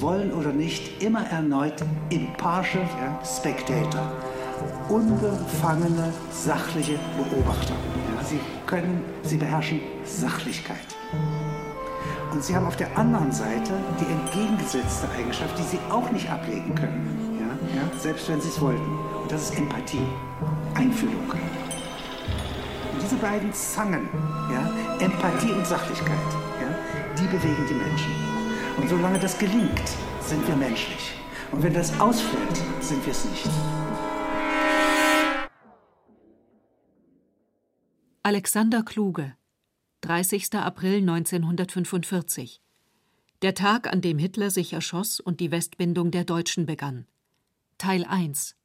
Wollen oder nicht, immer erneut impartial ja, Spectator. Unbefangene, sachliche Beobachter. Ja. Sie können, sie beherrschen Sachlichkeit. Und sie haben auf der anderen Seite die entgegengesetzte Eigenschaft, die sie auch nicht ablegen können. Ja, ja, selbst wenn sie es wollten. Und das ist Empathie, Einfühlung. Und diese beiden Zangen, ja, Empathie und Sachlichkeit, ja, die bewegen die Menschen. Und solange das gelingt, sind wir menschlich. Und wenn das ausfällt, sind wir es nicht. Alexander Kluge, 30. April 1945. Der Tag, an dem Hitler sich erschoss und die Westbindung der Deutschen begann. Teil 1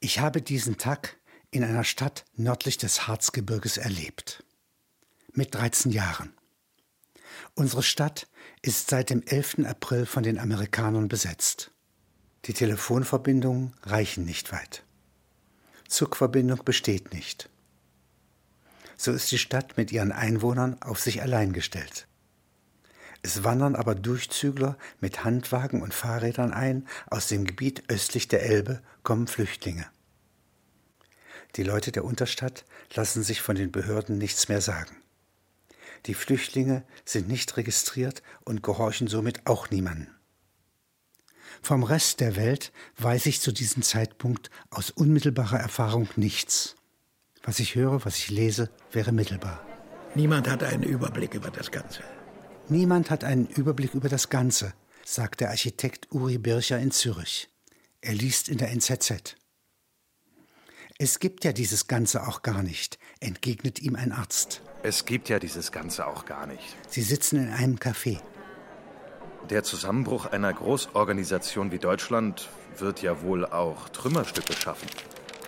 Ich habe diesen Tag in einer Stadt nördlich des Harzgebirges erlebt. Mit 13 Jahren. Unsere Stadt ist seit dem 11. April von den Amerikanern besetzt. Die Telefonverbindungen reichen nicht weit. Zugverbindung besteht nicht. So ist die Stadt mit ihren Einwohnern auf sich allein gestellt. Es wandern aber Durchzügler mit Handwagen und Fahrrädern ein, aus dem Gebiet östlich der Elbe kommen Flüchtlinge. Die Leute der Unterstadt lassen sich von den Behörden nichts mehr sagen. Die Flüchtlinge sind nicht registriert und gehorchen somit auch niemanden. Vom Rest der Welt weiß ich zu diesem Zeitpunkt aus unmittelbarer Erfahrung nichts. Was ich höre, was ich lese, wäre mittelbar. Niemand hat einen Überblick über das Ganze. Niemand hat einen Überblick über das Ganze, sagt der Architekt Uri Bircher in Zürich. Er liest in der NZZ. Es gibt ja dieses Ganze auch gar nicht, entgegnet ihm ein Arzt. Es gibt ja dieses Ganze auch gar nicht. Sie sitzen in einem Café. Der Zusammenbruch einer Großorganisation wie Deutschland wird ja wohl auch Trümmerstücke schaffen.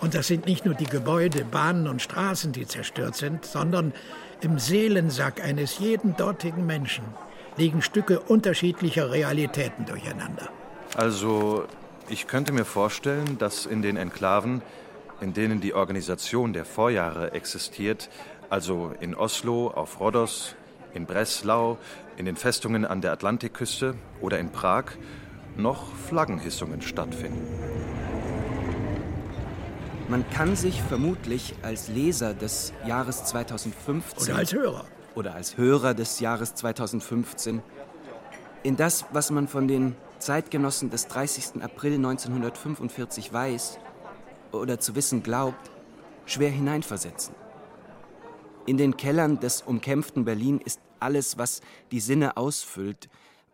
Und das sind nicht nur die Gebäude, Bahnen und Straßen, die zerstört sind, sondern im Seelensack eines jeden dortigen Menschen liegen Stücke unterschiedlicher Realitäten durcheinander. Also, ich könnte mir vorstellen, dass in den Enklaven, in denen die Organisation der Vorjahre existiert, also in Oslo, auf Rhodos, in Breslau, in den Festungen an der Atlantikküste oder in Prag noch Flaggenhissungen stattfinden. Man kann sich vermutlich als Leser des Jahres 2015 oder als Hörer oder als Hörer des Jahres 2015 in das, was man von den Zeitgenossen des 30. April 1945 weiß oder zu wissen glaubt, schwer hineinversetzen. In den Kellern des umkämpften Berlin ist alles, was die Sinne ausfüllt,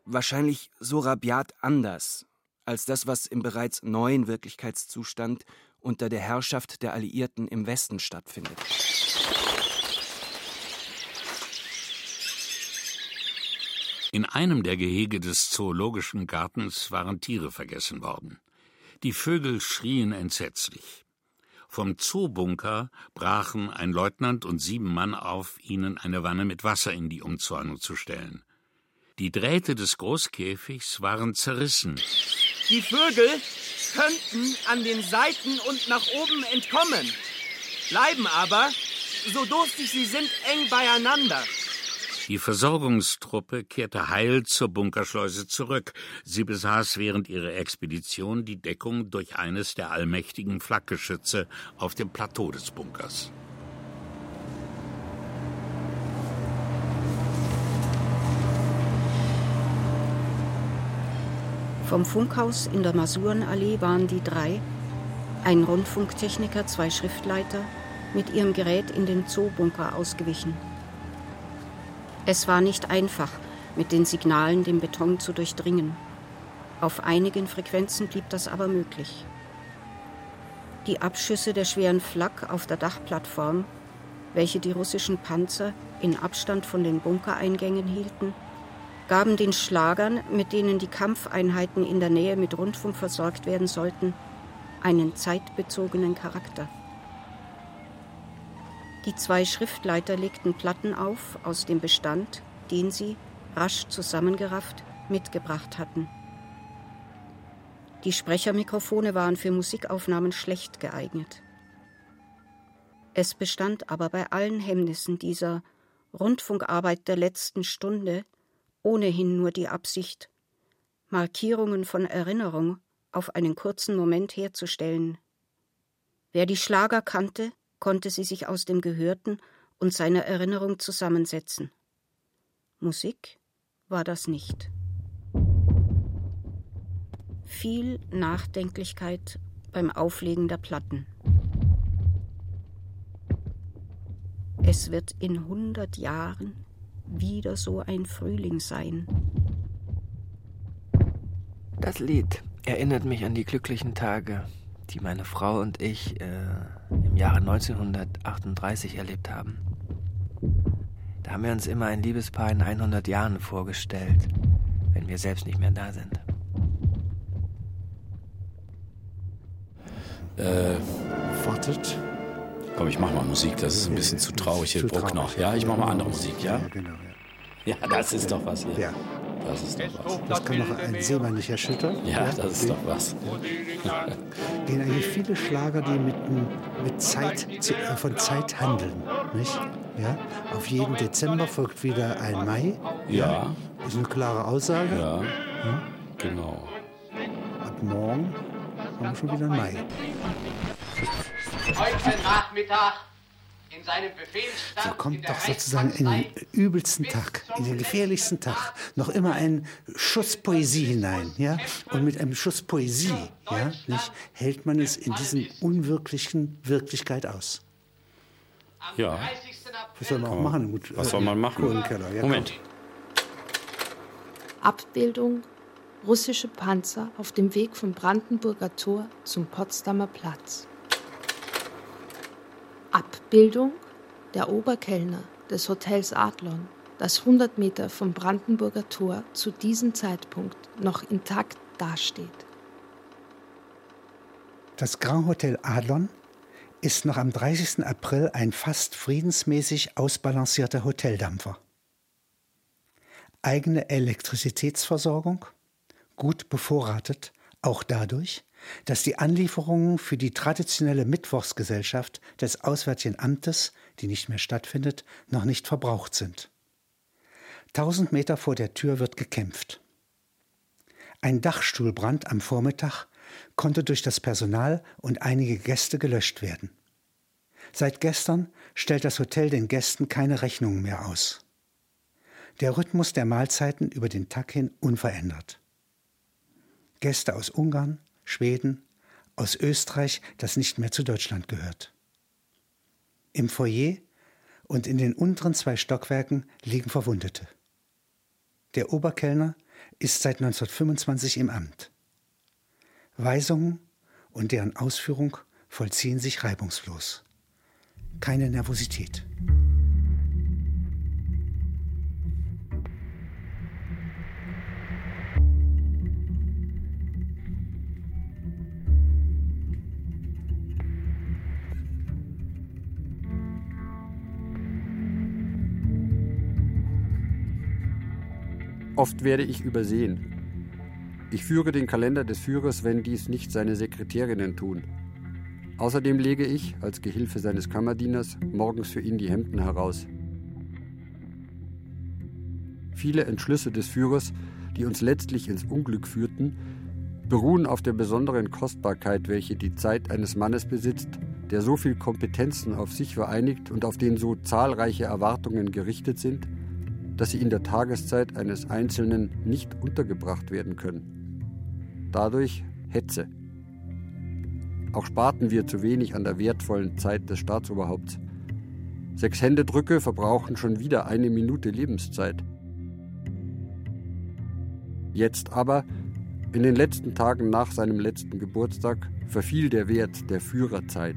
wahrscheinlich so rabiat anders als das, was im bereits neuen Wirklichkeitszustand unter der Herrschaft der Alliierten im Westen stattfindet. In einem der Gehege des Zoologischen Gartens waren Tiere vergessen worden. Die Vögel schrien entsetzlich. Vom Zoobunker brachen ein Leutnant und sieben Mann auf, ihnen eine Wanne mit Wasser in die Umzäunung zu stellen. Die Drähte des Großkäfigs waren zerrissen. Die Vögel könnten an den Seiten und nach oben entkommen, bleiben aber, so durstig sie sind, eng beieinander. Die Versorgungstruppe kehrte heil zur Bunkerschleuse zurück. Sie besaß während ihrer Expedition die Deckung durch eines der allmächtigen Flakgeschütze auf dem Plateau des Bunkers. Vom Funkhaus in der Masurenallee waren die drei, ein Rundfunktechniker, zwei Schriftleiter, mit ihrem Gerät in den Zoobunker ausgewichen. Es war nicht einfach, mit den Signalen den Beton zu durchdringen. Auf einigen Frequenzen blieb das aber möglich. Die Abschüsse der schweren Flak auf der Dachplattform welche die russischen Panzer in Abstand von den Bunkereingängen hielten, gaben den Schlagern, mit denen die Kampfeinheiten in der Nähe mit Rundfunk versorgt werden sollten, einen zeitbezogenen Charakter. Die zwei Schriftleiter legten Platten auf aus dem Bestand, den sie, rasch zusammengerafft, mitgebracht hatten. Die Sprechermikrofone waren für Musikaufnahmen schlecht geeignet. Es bestand aber bei allen Hemmnissen dieser Rundfunkarbeit der letzten Stunde ohnehin nur die Absicht, Markierungen von Erinnerung auf einen kurzen Moment herzustellen. Wer die Schlager kannte, konnte sie sich aus dem Gehörten und seiner Erinnerung zusammensetzen. Musik war das nicht. Viel Nachdenklichkeit beim Auflegen der Platten. Es wird in hundert Jahren wieder so ein Frühling sein. Das Lied erinnert mich an die glücklichen Tage, die meine Frau und ich äh, im Jahre 1938 erlebt haben. Da haben wir uns immer ein Liebespaar in 100 Jahren vorgestellt, wenn wir selbst nicht mehr da sind. Äh, Wartet. komm, ich mach mal Musik, das ist ein bisschen zu traurig, hier Bruckner. Ja, ich mach mal andere Musik, ja? Ja, genau. Ja. Ja, das ist doch was hier. Ja. Das ist doch was. Das kann noch ein Seemann nicht erschüttern. Ja, das ist doch was. gehen eigentlich viele Schlager, die mit, mit Zeit, zu, äh, von Zeit handeln. Nicht? Ja? Auf jeden Dezember folgt wieder ein Mai. Ja, Ist eine klare Aussage. ja, genau. Ab morgen haben wir schon wieder ein Mai. Heute Nachmittag So kommt doch sozusagen in den übelsten Tag, in den gefährlichsten Tag, noch immer ein Schuss Poesie hinein. Ja? Und mit einem Schuss Poesie ja, nicht, hält man es in diesem unwirklichen Wirklichkeit aus. Ja, Was soll man auch machen? Gut, was soll man machen? Ja, Moment. Abbildung russische Panzer auf dem Weg vom Brandenburger Tor zum Potsdamer Platz. Abbildung der Oberkellner des Hotels Adlon, das 100 Meter vom Brandenburger Tor zu diesem Zeitpunkt noch intakt dasteht. Das Grand Hotel Adlon ist noch am 30. April ein fast friedensmäßig ausbalancierter Hoteldampfer. Eigene Elektrizitätsversorgung, gut bevorratet, auch dadurch, dass die Anlieferungen für die traditionelle Mittwochsgesellschaft des Auswärtigen Amtes, die nicht mehr stattfindet, noch nicht verbraucht sind. Tausend Meter vor der Tür wird gekämpft. Ein Dachstuhlbrand am Vormittag konnte durch das Personal und einige Gäste gelöscht werden. Seit gestern stellt das Hotel den Gästen keine Rechnungen mehr aus. Der Rhythmus der Mahlzeiten über den Tag hin unverändert. Gäste aus Ungarn, Schweden, aus Österreich, das nicht mehr zu Deutschland gehört. Im Foyer und in den unteren zwei Stockwerken liegen Verwundete. Der Oberkellner ist seit 1925 im Amt. Weisungen und deren Ausführung vollziehen sich reibungslos. Keine Nervosität. Oft werde ich übersehen. Ich führe den Kalender des Führers, wenn dies nicht seine Sekretärinnen tun. Außerdem lege ich, als Gehilfe seines Kammerdieners, morgens für ihn die Hemden heraus. Viele Entschlüsse des Führers, die uns letztlich ins Unglück führten, beruhen auf der besonderen Kostbarkeit, welche die Zeit eines Mannes besitzt, der so viel Kompetenzen auf sich vereinigt und auf den so zahlreiche Erwartungen gerichtet sind, dass sie in der Tageszeit eines Einzelnen nicht untergebracht werden können. Dadurch Hetze. Auch sparten wir zu wenig an der wertvollen Zeit des Staatsoberhaupts. Sechs Händedrücke verbrauchen schon wieder eine Minute Lebenszeit. Jetzt aber, in den letzten Tagen nach seinem letzten Geburtstag, verfiel der Wert der Führerzeit.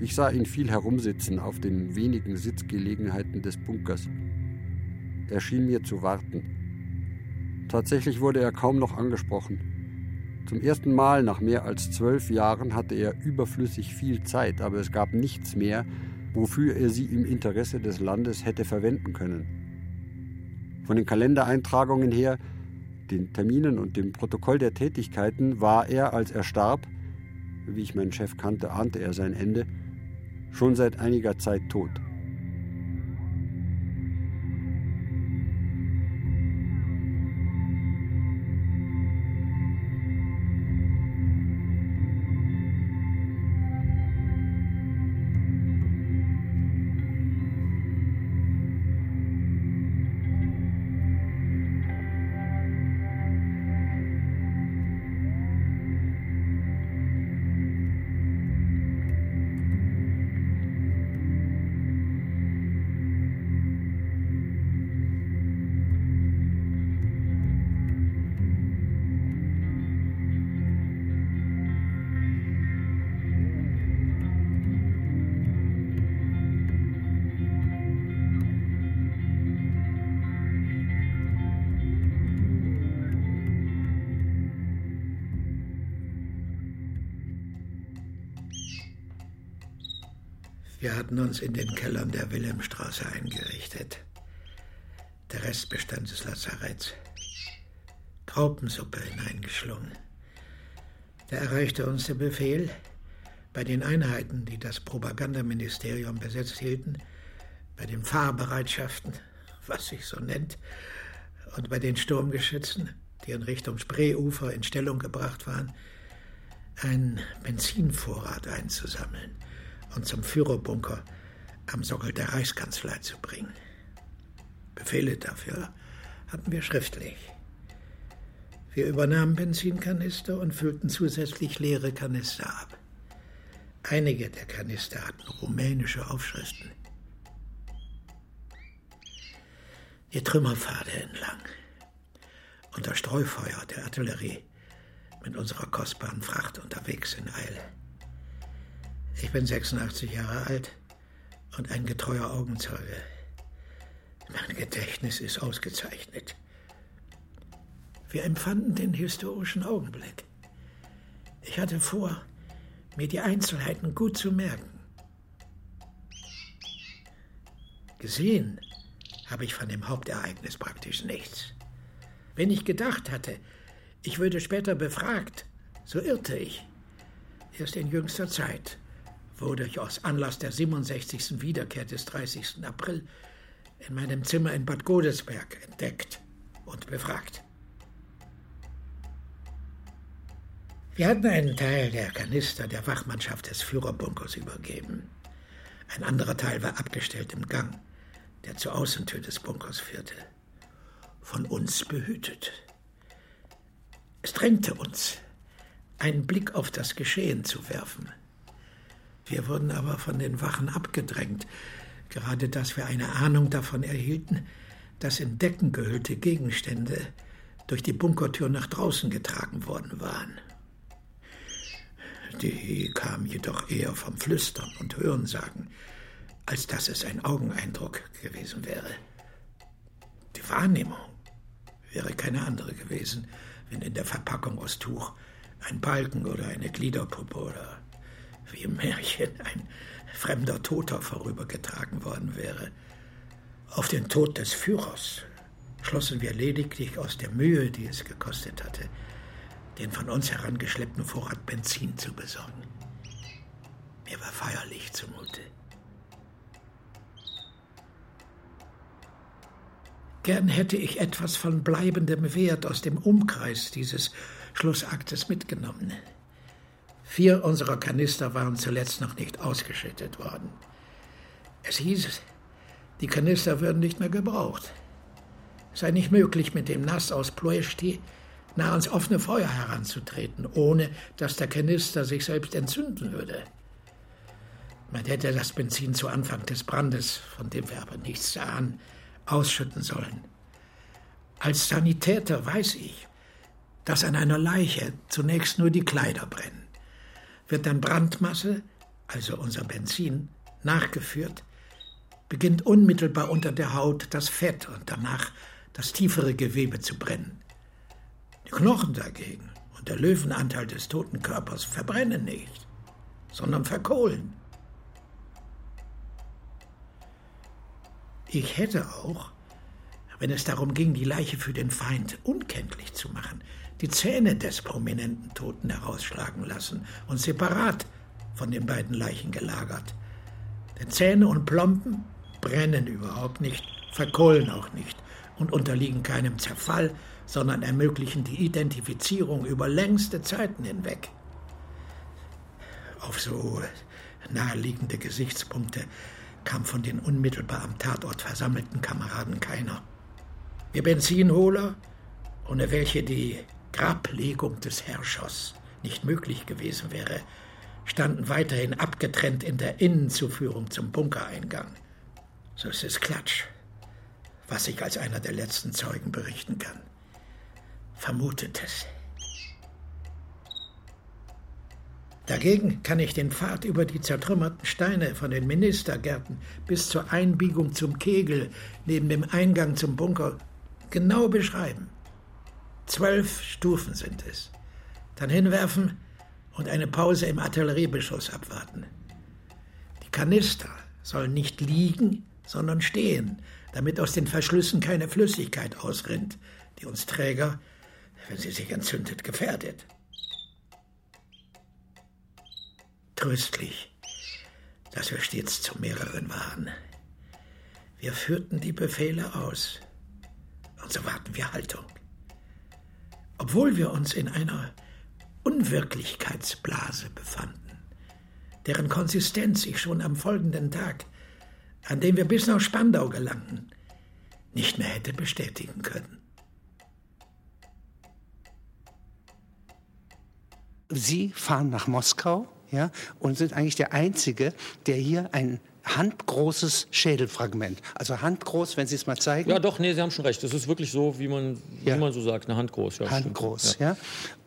Ich sah ihn viel herumsitzen auf den wenigen Sitzgelegenheiten des Bunkers. Er schien mir zu warten. Tatsächlich wurde er kaum noch angesprochen. Zum ersten Mal nach mehr als zwölf Jahren hatte er überflüssig viel Zeit, aber es gab nichts mehr, wofür er sie im Interesse des Landes hätte verwenden können. Von den Kalendereintragungen her, den Terminen und dem Protokoll der Tätigkeiten war er, als er starb, wie ich meinen Chef kannte, ahnte er sein Ende, schon seit einiger Zeit tot. Wir hatten uns in den Kellern der Wilhelmstraße eingerichtet. Der Rest bestand des Lazaretts. Graupensuppe hineingeschlungen. Da erreichte uns der Befehl, bei den Einheiten, die das Propagandaministerium besetzt hielten, bei den Fahrbereitschaften, was sich so nennt, und bei den Sturmgeschützen, die in Richtung Spreeufer in Stellung gebracht waren, einen Benzinvorrat einzusammeln und zum Führerbunker am Sockel der Reichskanzlei zu bringen. Befehle dafür hatten wir schriftlich. Wir übernahmen Benzinkanister und füllten zusätzlich leere Kanister ab. Einige der Kanister hatten rumänische Aufschriften. Die Trümmerpfade entlang, unter Streufeuer der Artillerie, mit unserer kostbaren Fracht unterwegs in Eile. Ich bin 86 Jahre alt und ein getreuer Augenzeuge. Mein Gedächtnis ist ausgezeichnet. Wir empfanden den historischen Augenblick. Ich hatte vor, mir die Einzelheiten gut zu merken. Gesehen habe ich von dem Hauptereignis praktisch nichts. Wenn ich gedacht hatte, ich würde später befragt, so irrte ich. Erst in jüngster Zeit wurde ich aus Anlass der 67. Wiederkehr des 30. April in meinem Zimmer in Bad Godesberg entdeckt und befragt. Wir hatten einen Teil der Kanister der Wachmannschaft des Führerbunkers übergeben. Ein anderer Teil war abgestellt im Gang, der zur Außentür des Bunkers führte. Von uns behütet. Es drängte uns, einen Blick auf das Geschehen zu werfen. Wir wurden aber von den Wachen abgedrängt, gerade dass wir eine Ahnung davon erhielten, dass in Decken gehüllte Gegenstände durch die Bunkertür nach draußen getragen worden waren. Die kamen jedoch eher vom Flüstern und Hörensagen, als dass es ein Augeneindruck gewesen wäre. Die Wahrnehmung wäre keine andere gewesen, wenn in der Verpackung aus Tuch ein Balken oder eine Gliederpuppe oder wie im Märchen ein fremder Toter vorübergetragen worden wäre. Auf den Tod des Führers schlossen wir lediglich aus der Mühe, die es gekostet hatte, den von uns herangeschleppten Vorrat Benzin zu besorgen. Mir war feierlich zumute. Gern hätte ich etwas von bleibendem Wert aus dem Umkreis dieses Schlussaktes mitgenommen. Vier unserer Kanister waren zuletzt noch nicht ausgeschüttet worden. Es hieß, die Kanister würden nicht mehr gebraucht. Es sei nicht möglich, mit dem Nass aus Ploesti nah ans offene Feuer heranzutreten, ohne dass der Kanister sich selbst entzünden würde. Man hätte das Benzin zu Anfang des Brandes, von dem wir aber nichts sahen, ausschütten sollen. Als Sanitäter weiß ich, dass an einer Leiche zunächst nur die Kleider brennen. Wird dann Brandmasse also unser Benzin, nachgeführt, beginnt unmittelbar unter der Haut das Fett und danach das tiefere Gewebe zu brennen. Die Knochen dagegen und der Löwenanteil des toten Körpers verbrennen nicht, sondern verkohlen. Ich hätte auch, wenn es darum ging, die Leiche für den Feind unkenntlich zu machen, die Zähne des prominenten Toten herausschlagen lassen und separat von den beiden Leichen gelagert. Denn Zähne und Plomben brennen überhaupt nicht, verkohlen auch nicht und unterliegen keinem Zerfall, sondern ermöglichen die Identifizierung über längste Zeiten hinweg. Auf so naheliegende Gesichtspunkte kam von den unmittelbar am Tatort versammelten Kameraden keiner. Wir Benzinholer, ohne welche die Grablegung des Herrschers nicht möglich gewesen wäre, standen weiterhin abgetrennt in der Innenzuführung zum Bunkereingang. So ist es Klatsch, was ich als einer der letzten Zeugen berichten kann. Vermutet es. Dagegen kann ich den Pfad über die zertrümmerten Steine von den Ministergärten bis zur Einbiegung zum Kegel neben dem Eingang zum Bunker genau beschreiben. Zwölf Stufen sind es. Dann hinwerfen und eine Pause im Artilleriebeschuss abwarten. Die Kanister sollen nicht liegen, sondern stehen, damit aus den Verschlüssen keine Flüssigkeit ausrinnt, die uns Träger, wenn sie sich entzündet, gefährdet. Tröstlich, dass wir stets zu mehreren waren. Wir führten die Befehle aus, und so warten wir Haltung. Obwohl wir uns in einer Unwirklichkeitsblase befanden, deren Konsistenz ich schon am folgenden Tag, an dem wir bis nach Spandau gelangten, nicht mehr hätte bestätigen können. Sie fahren nach Moskau ja, und sind eigentlich der Einzige, der hier ein handgroßes Schädelfragment. Also handgroß, wenn Sie es mal zeigen. Ja, doch, nee, Sie haben schon recht. Das ist wirklich so, wie man, ja. wie man so sagt, eine Handgroß. Ja, Handgroß, ja. ja.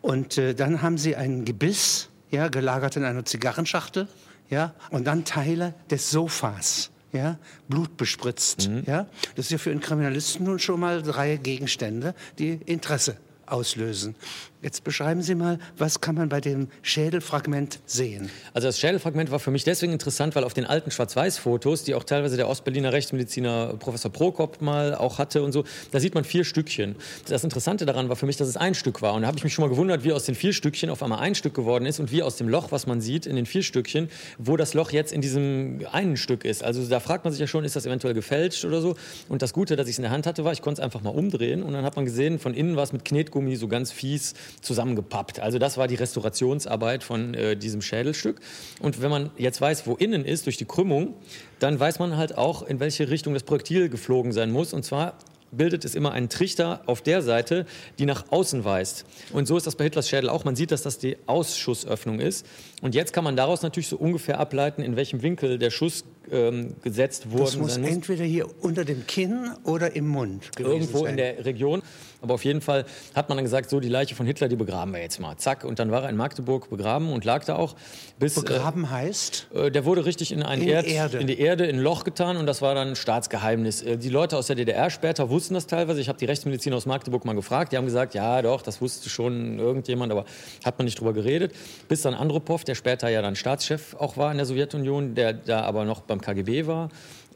Und äh, dann haben Sie ein Gebiss, ja, gelagert in einer Zigarrenschachtel, ja, und dann Teile des Sofas. Ja, blutbespritzt. Mhm. Ja, das ist ja für einen Kriminalisten nun schon mal drei Gegenstände, die Interesse auslösen. Jetzt beschreiben Sie mal, was kann man bei dem Schädelfragment sehen? Also das Schädelfragment war für mich deswegen interessant, weil auf den alten Schwarz-Weiß-Fotos, die auch teilweise der Ostberliner Rechtsmediziner Professor Prokop mal auch hatte und so, da sieht man vier Stückchen. Das Interessante daran war für mich, dass es ein Stück war. Und da habe ich mich schon mal gewundert, wie aus den vier Stückchen auf einmal ein Stück geworden ist und wie aus dem Loch, was man sieht in den vier Stückchen, wo das Loch jetzt in diesem einen Stück ist. Also da fragt man sich ja schon, ist das eventuell gefälscht oder so? Und das Gute, dass ich es in der Hand hatte, war, ich konnte es einfach mal umdrehen und dann hat man gesehen, von innen war es mit Knetgummi so ganz fies zusammengepappt. Also das war die Restaurationsarbeit von äh, diesem Schädelstück. Und wenn man jetzt weiß, wo innen ist, durch die Krümmung, dann weiß man halt auch, in welche Richtung das Projektil geflogen sein muss. Und zwar bildet es immer einen Trichter auf der Seite, die nach außen weist. Und so ist das bei Hitlers Schädel auch. Man sieht, dass das die Ausschussöffnung ist. Und jetzt kann man daraus natürlich so ungefähr ableiten, in welchem Winkel der Schuss ähm, gesetzt worden das muss muss. entweder hier unter dem Kinn oder im Mund Irgendwo sein. in der Region. Aber auf jeden Fall hat man dann gesagt, so die Leiche von Hitler, die begraben wir jetzt mal. Zack. Und dann war er in Magdeburg begraben und lag da auch. Bis, begraben äh, heißt? Äh, der wurde richtig in, ein in, Erd, Erde. in die Erde, in ein Loch getan und das war dann Staatsgeheimnis. Äh, die Leute aus der DDR später wussten das teilweise. Ich habe die Rechtsmediziner aus Magdeburg mal gefragt. Die haben gesagt, ja doch, das wusste schon irgendjemand, aber hat man nicht drüber geredet. Bis dann Andropov, der später ja dann Staatschef auch war in der Sowjetunion, der da aber noch beim KGB war,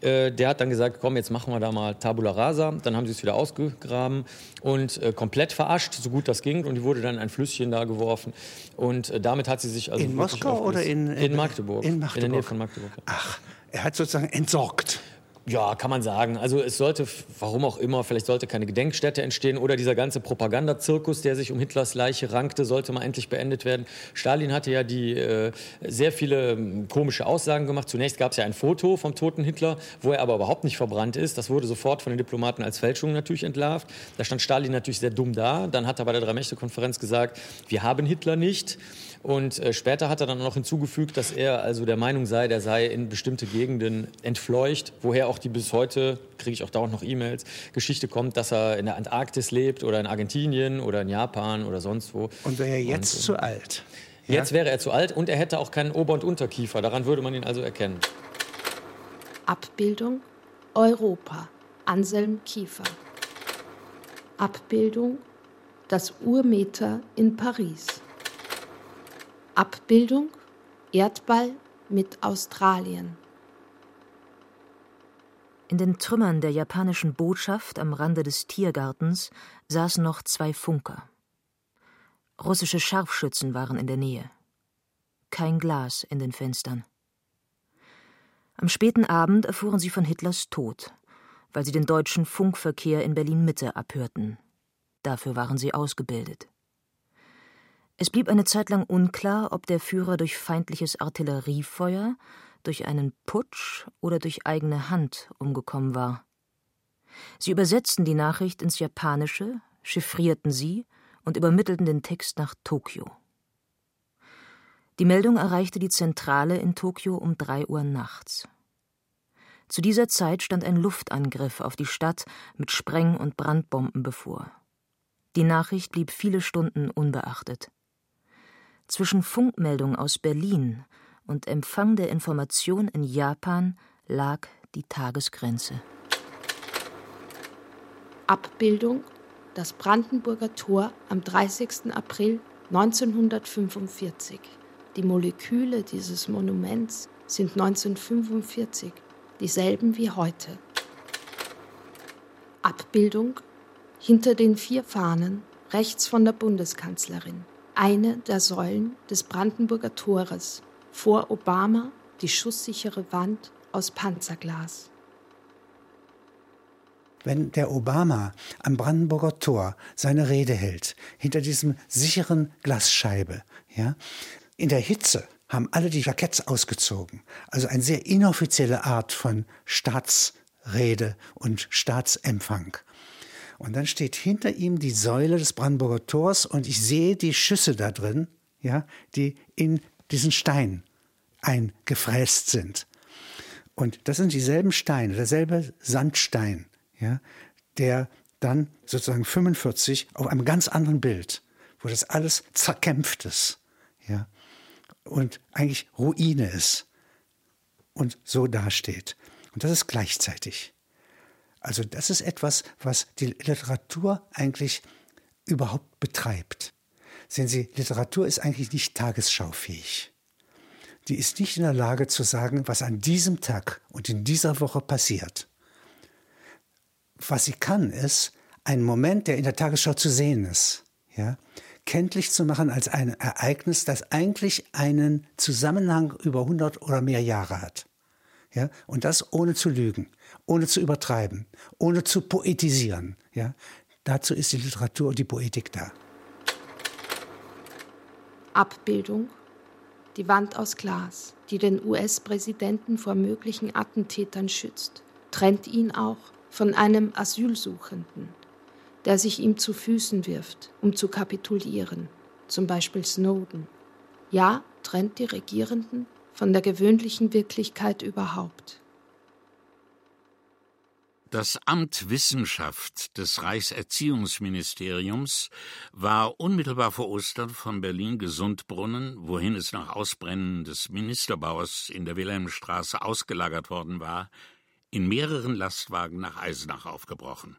äh, der hat dann gesagt, komm, jetzt machen wir da mal Tabula Rasa. Dann haben sie es wieder ausgegraben und äh, komplett verarscht, so gut das ging. Und die wurde dann in ein Flüsschen da geworfen. Und äh, damit hat sie sich also in Moskau oder in, in, in Magdeburg? In Magdeburg. In der Nähe von Magdeburg. Ach, er hat sozusagen entsorgt. Ja, kann man sagen. Also es sollte, warum auch immer, vielleicht sollte keine Gedenkstätte entstehen oder dieser ganze Propagandazirkus, der sich um Hitlers Leiche rankte, sollte mal endlich beendet werden. Stalin hatte ja die äh, sehr viele ähm, komische Aussagen gemacht. Zunächst gab es ja ein Foto vom toten Hitler, wo er aber überhaupt nicht verbrannt ist. Das wurde sofort von den Diplomaten als Fälschung natürlich entlarvt. Da stand Stalin natürlich sehr dumm da. Dann hat er bei der Drei-Mächte-Konferenz gesagt, wir haben Hitler nicht. Und äh, später hat er dann noch hinzugefügt, dass er also der Meinung sei, der sei in bestimmte Gegenden entfleucht, woher auch die bis heute, kriege ich auch dauernd noch E-Mails, Geschichte kommt, dass er in der Antarktis lebt oder in Argentinien oder in Japan oder sonst wo. Und wäre er jetzt Und, zu alt? Ja? Jetzt wäre er zu alt und er hätte auch keinen Ober- und Unterkiefer. Daran würde man ihn also erkennen. Abbildung Europa, Anselm Kiefer. Abbildung Das Urmeter in Paris. Abbildung Erdball mit Australien. In den Trümmern der japanischen Botschaft am Rande des Tiergartens saßen noch zwei Funker. Russische Scharfschützen waren in der Nähe. Kein Glas in den Fenstern. Am späten Abend erfuhren sie von Hitlers Tod, weil sie den deutschen Funkverkehr in Berlin Mitte abhörten. Dafür waren sie ausgebildet. Es blieb eine Zeit lang unklar, ob der Führer durch feindliches Artilleriefeuer, durch einen Putsch oder durch eigene Hand umgekommen war. Sie übersetzten die Nachricht ins Japanische, chiffrierten sie und übermittelten den Text nach Tokio. Die Meldung erreichte die Zentrale in Tokio um drei Uhr nachts. Zu dieser Zeit stand ein Luftangriff auf die Stadt mit Spreng- und Brandbomben bevor. Die Nachricht blieb viele Stunden unbeachtet. Zwischen Funkmeldung aus Berlin und Empfang der Information in Japan lag die Tagesgrenze. Abbildung das Brandenburger Tor am 30. April 1945. Die Moleküle dieses Monuments sind 1945 dieselben wie heute. Abbildung hinter den vier Fahnen rechts von der Bundeskanzlerin. Eine der Säulen des Brandenburger Tores. Vor Obama die schusssichere Wand aus Panzerglas wenn der Obama am Brandenburger Tor seine Rede hält, hinter diesem sicheren Glasscheibe, ja, in der Hitze haben alle die Jacketts ausgezogen. Also eine sehr inoffizielle Art von Staatsrede und Staatsempfang. Und dann steht hinter ihm die Säule des Brandenburger Tors und ich sehe die Schüsse da drin, ja, die in diesen Stein eingefräst sind. Und das sind dieselben Steine, derselbe Sandstein, ja, der dann sozusagen 45 auf einem ganz anderen Bild, wo das alles zerkämpft ist, ja, und eigentlich Ruine ist und so dasteht. Und das ist gleichzeitig. Also das ist etwas, was die Literatur eigentlich überhaupt betreibt. Sehen Sie, Literatur ist eigentlich nicht tagesschaufähig. Die ist nicht in der Lage zu sagen, was an diesem Tag und in dieser Woche passiert was sie kann, ist, einen Moment, der in der Tagesschau zu sehen ist, ja, kenntlich zu machen als ein Ereignis, das eigentlich einen Zusammenhang über 100 oder mehr Jahre hat. Ja, und das ohne zu lügen, ohne zu übertreiben, ohne zu poetisieren. Ja, dazu ist die Literatur und die Poetik da. Abbildung. Die Wand aus Glas, die den US-Präsidenten vor möglichen Attentätern schützt, trennt ihn auch von einem Asylsuchenden, der sich ihm zu Füßen wirft, um zu kapitulieren, zum Beispiel Snowden. Ja, trennt die Regierenden von der gewöhnlichen Wirklichkeit überhaupt. Das Amt Wissenschaft des Reichserziehungsministeriums war unmittelbar vor Ostern von Berlin-Gesundbrunnen, wohin es nach Ausbrennen des Ministerbauers in der Wilhelmstraße ausgelagert worden war, in mehreren Lastwagen nach Eisenach aufgebrochen.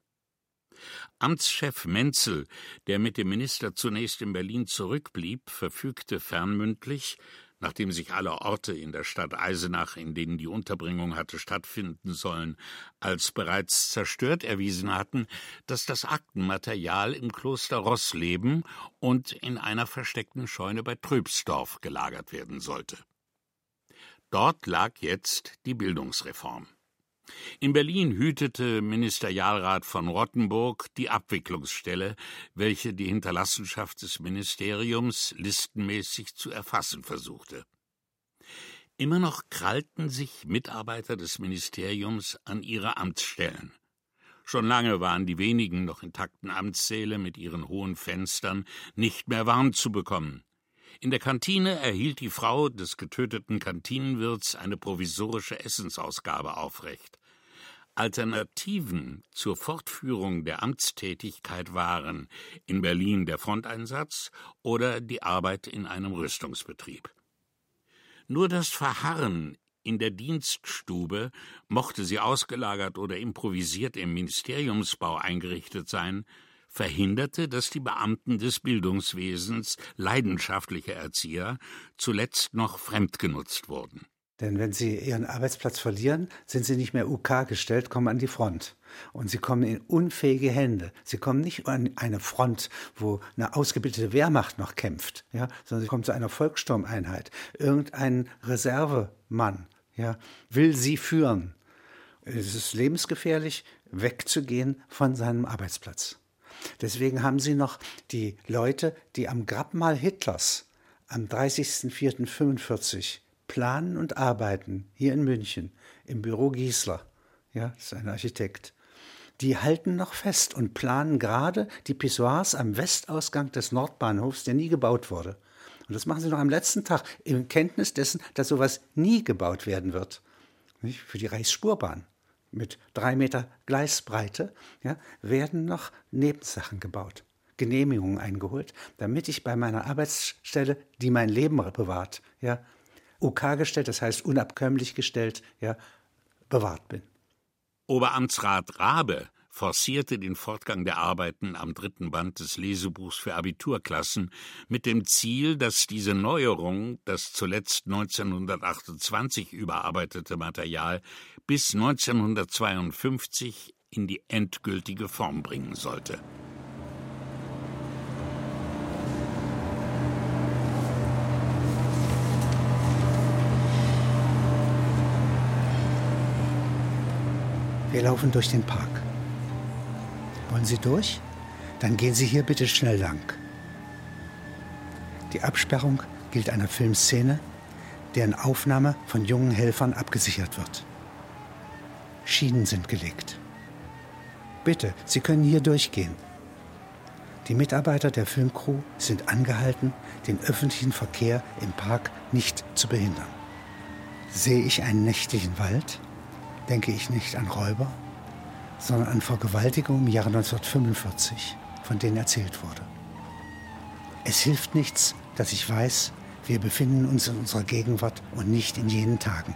Amtschef Menzel, der mit dem Minister zunächst in Berlin zurückblieb, verfügte fernmündlich, nachdem sich alle Orte in der Stadt Eisenach, in denen die Unterbringung hatte stattfinden sollen, als bereits zerstört erwiesen hatten, dass das Aktenmaterial im Kloster Rossleben und in einer versteckten Scheune bei Tröbsdorf gelagert werden sollte. Dort lag jetzt die Bildungsreform. In Berlin hütete Ministerialrat von Rottenburg die Abwicklungsstelle, welche die Hinterlassenschaft des Ministeriums listenmäßig zu erfassen versuchte. Immer noch krallten sich Mitarbeiter des Ministeriums an ihre Amtsstellen. Schon lange waren die wenigen noch intakten Amtssäle mit ihren hohen Fenstern nicht mehr warm zu bekommen. In der Kantine erhielt die Frau des getöteten Kantinenwirts eine provisorische Essensausgabe aufrecht. Alternativen zur Fortführung der Amtstätigkeit waren in Berlin der Fronteinsatz oder die Arbeit in einem Rüstungsbetrieb. Nur das Verharren in der Dienststube, mochte sie ausgelagert oder improvisiert im Ministeriumsbau eingerichtet sein, verhinderte, dass die Beamten des Bildungswesens, leidenschaftliche Erzieher, zuletzt noch fremdgenutzt wurden. Denn wenn sie ihren Arbeitsplatz verlieren, sind sie nicht mehr UK gestellt, kommen an die Front. Und sie kommen in unfähige Hände. Sie kommen nicht an eine Front, wo eine ausgebildete Wehrmacht noch kämpft, ja, sondern sie kommen zu einer Volkssturmeinheit. Irgendein Reservemann ja, will sie führen. Es ist lebensgefährlich, wegzugehen von seinem Arbeitsplatz. Deswegen haben sie noch die Leute, die am Grabmal Hitlers am 30.04.45 planen und arbeiten, hier in München, im Büro Giesler, ja, das ist ein Architekt, die halten noch fest und planen gerade die Pissoirs am Westausgang des Nordbahnhofs, der nie gebaut wurde. Und das machen sie noch am letzten Tag, in Kenntnis dessen, dass sowas nie gebaut werden wird. Nicht? Für die Reichsspurbahn mit drei Meter Gleisbreite ja, werden noch Nebensachen gebaut, Genehmigungen eingeholt, damit ich bei meiner Arbeitsstelle, die mein Leben bewahrt, ja, OK gestellt, das heißt unabkömmlich gestellt, ja, bewahrt bin. Oberamtsrat Rabe forcierte den Fortgang der Arbeiten am dritten Band des Lesebuchs für Abiturklassen mit dem Ziel, dass diese Neuerung, das zuletzt 1928 überarbeitete Material, bis 1952 in die endgültige Form bringen sollte. Wir laufen durch den Park. Wollen Sie durch? Dann gehen Sie hier bitte schnell lang. Die Absperrung gilt einer Filmszene, deren Aufnahme von jungen Helfern abgesichert wird. Schienen sind gelegt. Bitte, Sie können hier durchgehen. Die Mitarbeiter der Filmcrew sind angehalten, den öffentlichen Verkehr im Park nicht zu behindern. Sehe ich einen nächtlichen Wald, denke ich nicht an Räuber, sondern an Vergewaltigungen im Jahre 1945, von denen erzählt wurde. Es hilft nichts, dass ich weiß, wir befinden uns in unserer Gegenwart und nicht in jenen Tagen.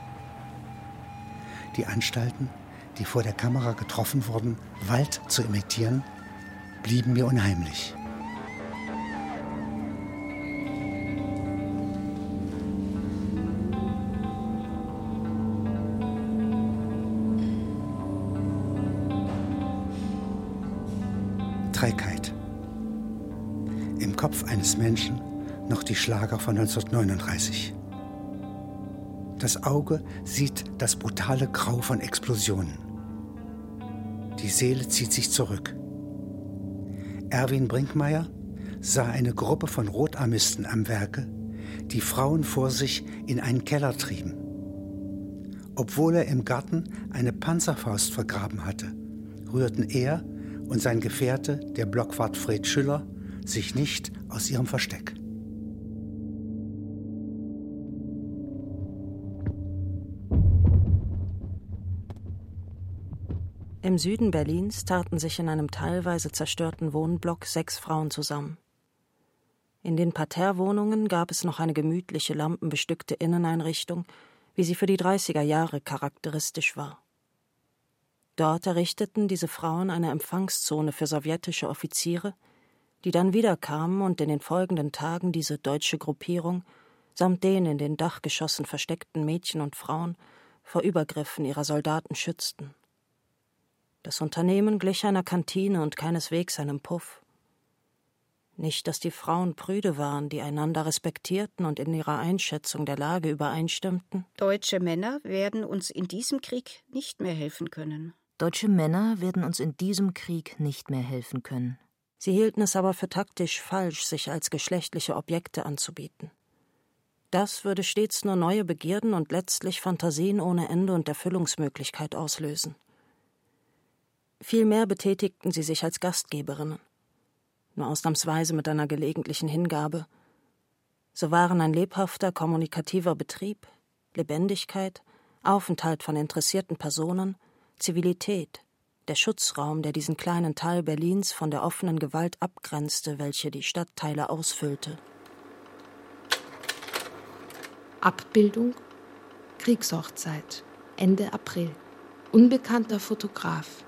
Die Anstalten, die vor der Kamera getroffen wurden, Wald zu imitieren, blieben mir unheimlich. Trägheit. Im Kopf eines Menschen noch die Schlager von 1939. Das Auge sieht das brutale Grau von Explosionen. Die Seele zieht sich zurück. Erwin Brinkmeier sah eine Gruppe von Rotarmisten am Werke, die Frauen vor sich in einen Keller trieben. Obwohl er im Garten eine Panzerfaust vergraben hatte, rührten er und sein Gefährte, der Blockwart Fred Schüller, sich nicht aus ihrem Versteck. Im Süden Berlins taten sich in einem teilweise zerstörten Wohnblock sechs Frauen zusammen. In den Parterrewohnungen gab es noch eine gemütliche, lampenbestückte Inneneinrichtung, wie sie für die 30er Jahre charakteristisch war. Dort errichteten diese Frauen eine Empfangszone für sowjetische Offiziere, die dann wiederkamen und in den folgenden Tagen diese deutsche Gruppierung samt den in den Dachgeschossen versteckten Mädchen und Frauen vor Übergriffen ihrer Soldaten schützten. Das Unternehmen glich einer Kantine und keineswegs einem Puff. Nicht, dass die Frauen prüde waren, die einander respektierten und in ihrer Einschätzung der Lage übereinstimmten. Deutsche Männer werden uns in diesem Krieg nicht mehr helfen können. Deutsche Männer werden uns in diesem Krieg nicht mehr helfen können. Sie hielten es aber für taktisch falsch, sich als geschlechtliche Objekte anzubieten. Das würde stets nur neue Begierden und letztlich Fantasien ohne Ende und Erfüllungsmöglichkeit auslösen. Vielmehr betätigten sie sich als Gastgeberinnen, nur ausnahmsweise mit einer gelegentlichen Hingabe. So waren ein lebhafter, kommunikativer Betrieb, Lebendigkeit, Aufenthalt von interessierten Personen, Zivilität, der Schutzraum, der diesen kleinen Teil Berlins von der offenen Gewalt abgrenzte, welche die Stadtteile ausfüllte. Abbildung Kriegshochzeit Ende April. Unbekannter Fotograf.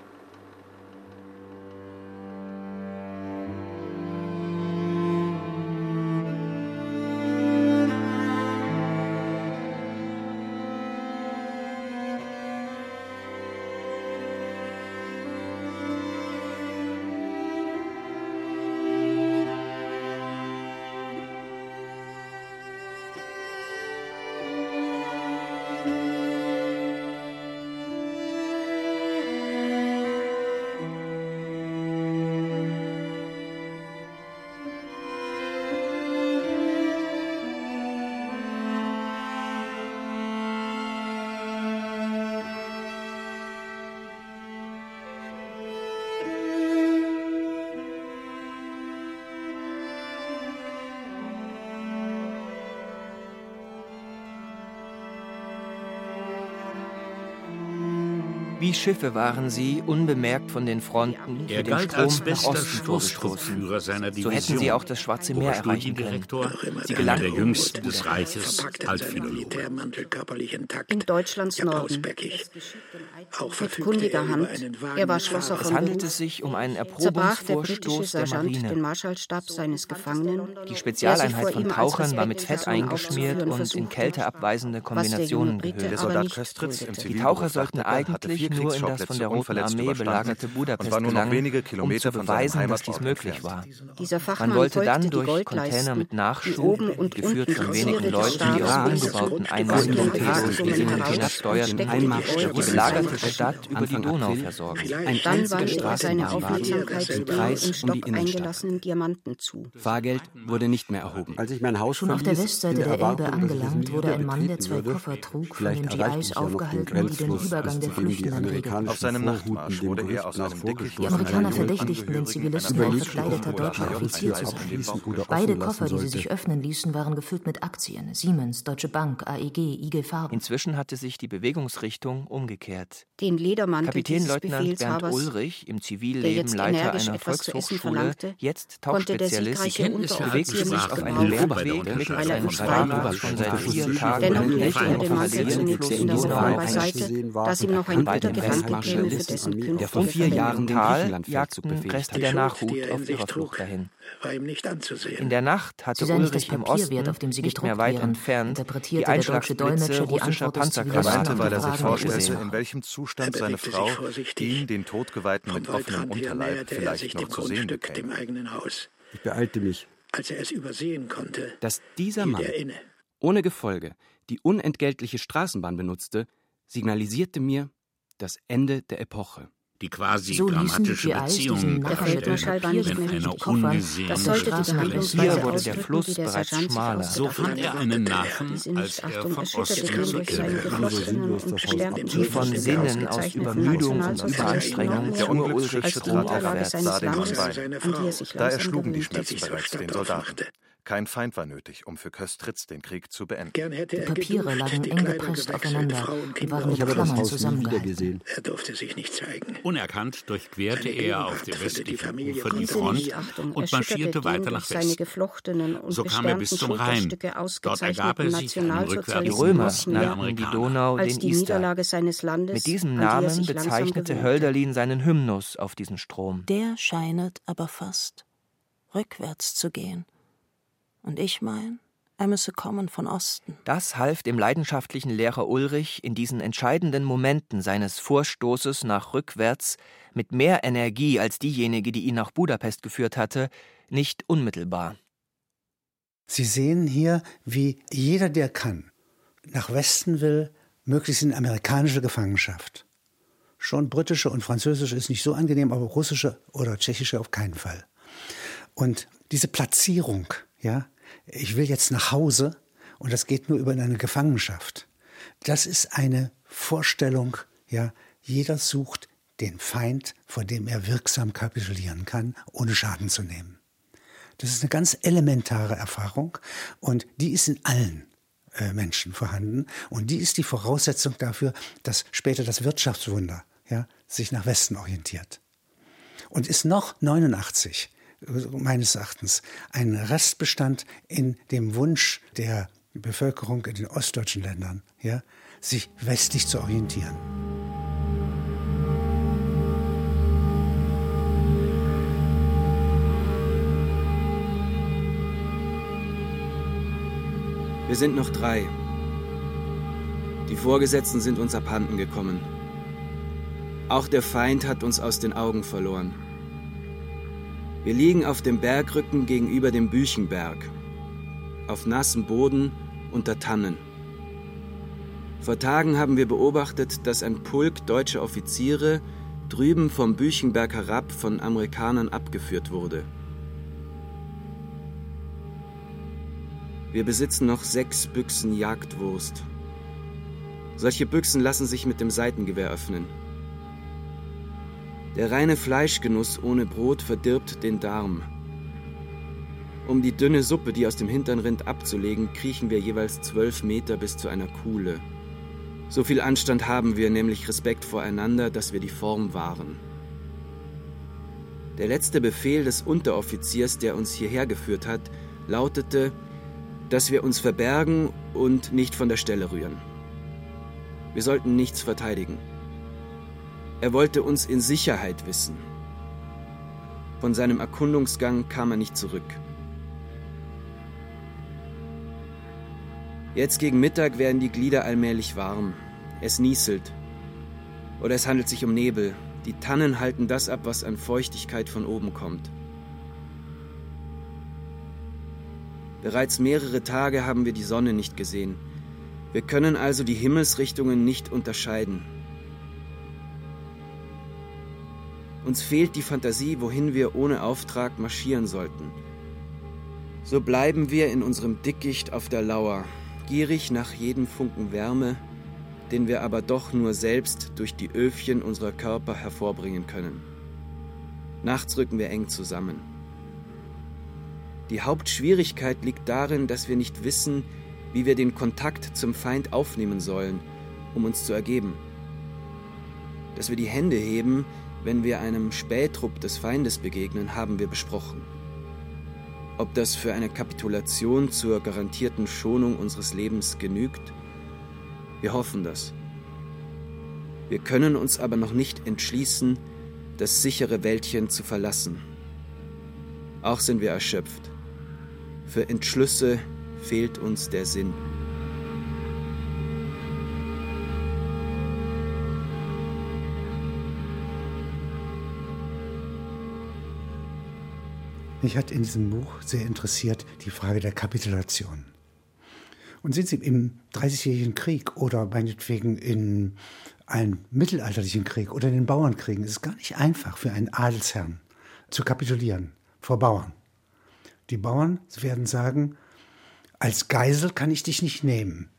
Wie Schiffe waren sie, unbemerkt von den Fronten, Er für den galt Strom als nach bester Osten vorgestoßen. Seiner So hätten sie Division. auch das Schwarze Meer erreichen können. Sie gelangten der jüngsten des Reiches, Altphilologe. In Deutschlands Norden. Mit kundiger Hand. Er war Schlosser Es von handelte Beruf. sich um einen der Erprobungsvorstoß der Sergeant Marine. den Marschallstab seines Gefangenen. Die Spezialeinheit der von als Tauchern war mit Fett eingeschmiert und in kälteabweisende der Kombinationen gehüllt. Der. Die Taucher sollten eigentlich vier nur in das von der Roten Armee belagerte und Budapest war nur noch gelangen, wenige um Kilometer zu beweisen, dass dies möglich entfernt. war. Dieser Fachmann Man wollte dann durch Goldleisten, Container mit Nachschub, oben und geführt unten von wenigen Leuten, die ihre Stabes umgebauten und Einheiten den Stadt steuerten, die belagerte. Stadt über die Donau versorgen. Dann Ein wandte einziger er seine Aufmerksamkeit im dem Kreis um die eingelassenen Diamanten zu. Fahrgeld wurde nicht mehr erhoben. Als ich mein Haus Schon auf der Westseite in der Elbe angelangt, wurde ein Mann, der zwei Koffer trug, von vielleicht den GIs den aufgehalten, die den Übergang der Flüchtenden amerikanischen Auf seinem Nachtmarsch dem wurde er aus einem Die Amerikaner verdächtigten den Zivilisten ein verkleideter deutscher Offizier zu sein. Beide Koffer, die sie sich öffnen ließen, waren gefüllt mit Aktien. Siemens, Deutsche Bank, AEG, IG Farben. Inzwischen hatte sich die Bewegungsrichtung umgekehrt. Den Ledermantel Kapitän dieses Leutnant Bernd Ulrich, im der Zivilleben jetzt Leiter energisch einer etwas zu essen Volkshochschule, verlangte, jetzt Tauchspezialist, siegreiche bewegte sich auf nicht einem Bergweg mit seinem Fahrrad von seit vier Tagen legte er den Mantel zunächst in der Donau dass ihm noch ein guter Westmarschallisten, dessen der vor vier Jahren den. Griechenlandfeldzug jagten Reste der Nachhut auf ihrer Flucht dahin. war ihm nicht anzusehen. In der Nacht hatte das Ulrich im Osten, auf dem sie nicht mehr weit entfernt, die interpretierte der deutsche Einschlagspitze Dolmetscher die russischer Antwort des Er Zivilisten Panzergranate, meinte, weil er sich vorstellte, in welchem Zustand seine Frau ihn, den Todgeweihten mit offenem Unterleib, er vielleicht noch zu sehen bekäme. dem eigenen Haus. Ich beeilte mich. Als er es übersehen konnte, Dass dieser Mann inne. ohne Gefolge die unentgeltliche Straßenbahn benutzte, signalisierte mir das Ende der Epoche. Die quasi So die diesen Beziehung nicht wenn einer Hier wurde der Fluss bereits schmaler. So fand er einen Diese als er von Osten den seine Elbe von Sinnen aus Übermüdung und Überanstrengung Der die Strom aufwärts, sah Landes, vorbei. Seine an die er Frau. sich Da langsam erschlugen die gewöhnte. Schmerzen bereits den Soldaten. Kein Feind war nötig, um für Köstritz den Krieg zu beenden. Gern hätte Die er Papiere lagen die eng gepresst aufeinander Frau und waren mit Klammern zusammengehalten. Er durfte sich nicht zeigen. Unerkannt durchquerte er auf dem die westlichen Familie Ufer die Front und marschierte weiter nach Westen. geflochtenen und So kam er bis zum Rhein. Dort ergab er ausgezeichneten sich einem Die Römer nannten die. Donau als den die Ister. Niederlage seines Landes, Mit diesem die Namen bezeichnete. Hölderlin seinen Hymnus auf diesen Strom. Der scheinet aber fast rückwärts zu gehen. Und ich mein, er müsse kommen von Osten. Das half dem leidenschaftlichen Lehrer Ulrich in diesen entscheidenden Momenten seines Vorstoßes nach rückwärts mit mehr Energie als diejenige, die ihn nach Budapest geführt hatte, nicht unmittelbar. Sie sehen hier, wie jeder, der kann, nach Westen will, möglichst in amerikanische Gefangenschaft. Schon britische und französische ist nicht so angenehm, aber russische oder tschechische auf keinen Fall. Und diese Platzierung, ja, ich will jetzt nach Hause und das geht nur über eine Gefangenschaft. Das ist eine Vorstellung, ja, jeder sucht den Feind, vor dem er wirksam kapitulieren kann, ohne Schaden zu nehmen. Das ist eine ganz elementare Erfahrung und die ist in allen äh, Menschen vorhanden und die ist die Voraussetzung dafür, dass später das Wirtschaftswunder ja, sich nach Westen orientiert. Und ist noch 89 meines Erachtens ein Restbestand in dem Wunsch der Bevölkerung in den ostdeutschen Ländern, ja, sich westlich zu orientieren. Wir sind noch drei. Die Vorgesetzten sind uns abhanden gekommen. Auch der Feind hat uns aus den Augen verloren. Wir liegen auf dem Bergrücken gegenüber dem Büchenberg, auf nassem Boden unter Tannen. Vor Tagen haben wir beobachtet, dass ein Pulk deutscher Offiziere drüben vom Büchenberg herab von Amerikanern abgeführt wurde. Wir besitzen noch sechs Büchsen Jagdwurst. Solche Büchsen lassen sich mit dem Seitengewehr öffnen. Der reine Fleischgenuss ohne Brot verdirbt den Darm. Um die dünne Suppe, die aus dem Hintern rinnt, abzulegen, kriechen wir jeweils zwölf Meter bis zu einer Kuhle. So viel Anstand haben wir, nämlich Respekt voreinander, dass wir die Form wahren. Der letzte Befehl des Unteroffiziers, der uns hierher geführt hat, lautete, dass wir uns verbergen und nicht von der Stelle rühren. Wir sollten nichts verteidigen. Er wollte uns in Sicherheit wissen. Von seinem Erkundungsgang kam er nicht zurück. Jetzt gegen Mittag werden die Glieder allmählich warm. Es nieselt. Oder es handelt sich um Nebel. Die Tannen halten das ab, was an Feuchtigkeit von oben kommt. Bereits mehrere Tage haben wir die Sonne nicht gesehen. Wir können also die Himmelsrichtungen nicht unterscheiden. Uns fehlt die Fantasie, wohin wir ohne Auftrag marschieren sollten. So bleiben wir in unserem Dickicht auf der Lauer, gierig nach jedem Funken Wärme, den wir aber doch nur selbst durch die Öfchen unserer Körper hervorbringen können. Nachts rücken wir eng zusammen. Die Hauptschwierigkeit liegt darin, dass wir nicht wissen, wie wir den Kontakt zum Feind aufnehmen sollen, um uns zu ergeben. Dass wir die Hände heben, wenn wir einem Spähtrupp des Feindes begegnen, haben wir besprochen. Ob das für eine Kapitulation zur garantierten Schonung unseres Lebens genügt? Wir hoffen das. Wir können uns aber noch nicht entschließen, das sichere Wäldchen zu verlassen. Auch sind wir erschöpft. Für Entschlüsse fehlt uns der Sinn. Mich hat in diesem Buch sehr interessiert die Frage der Kapitulation. Und sind Sie im Dreißigjährigen Krieg oder meinetwegen in einem mittelalterlichen Krieg oder in den Bauernkriegen, ist es gar nicht einfach für einen Adelsherrn zu kapitulieren vor Bauern. Die Bauern werden sagen, als Geisel kann ich dich nicht nehmen.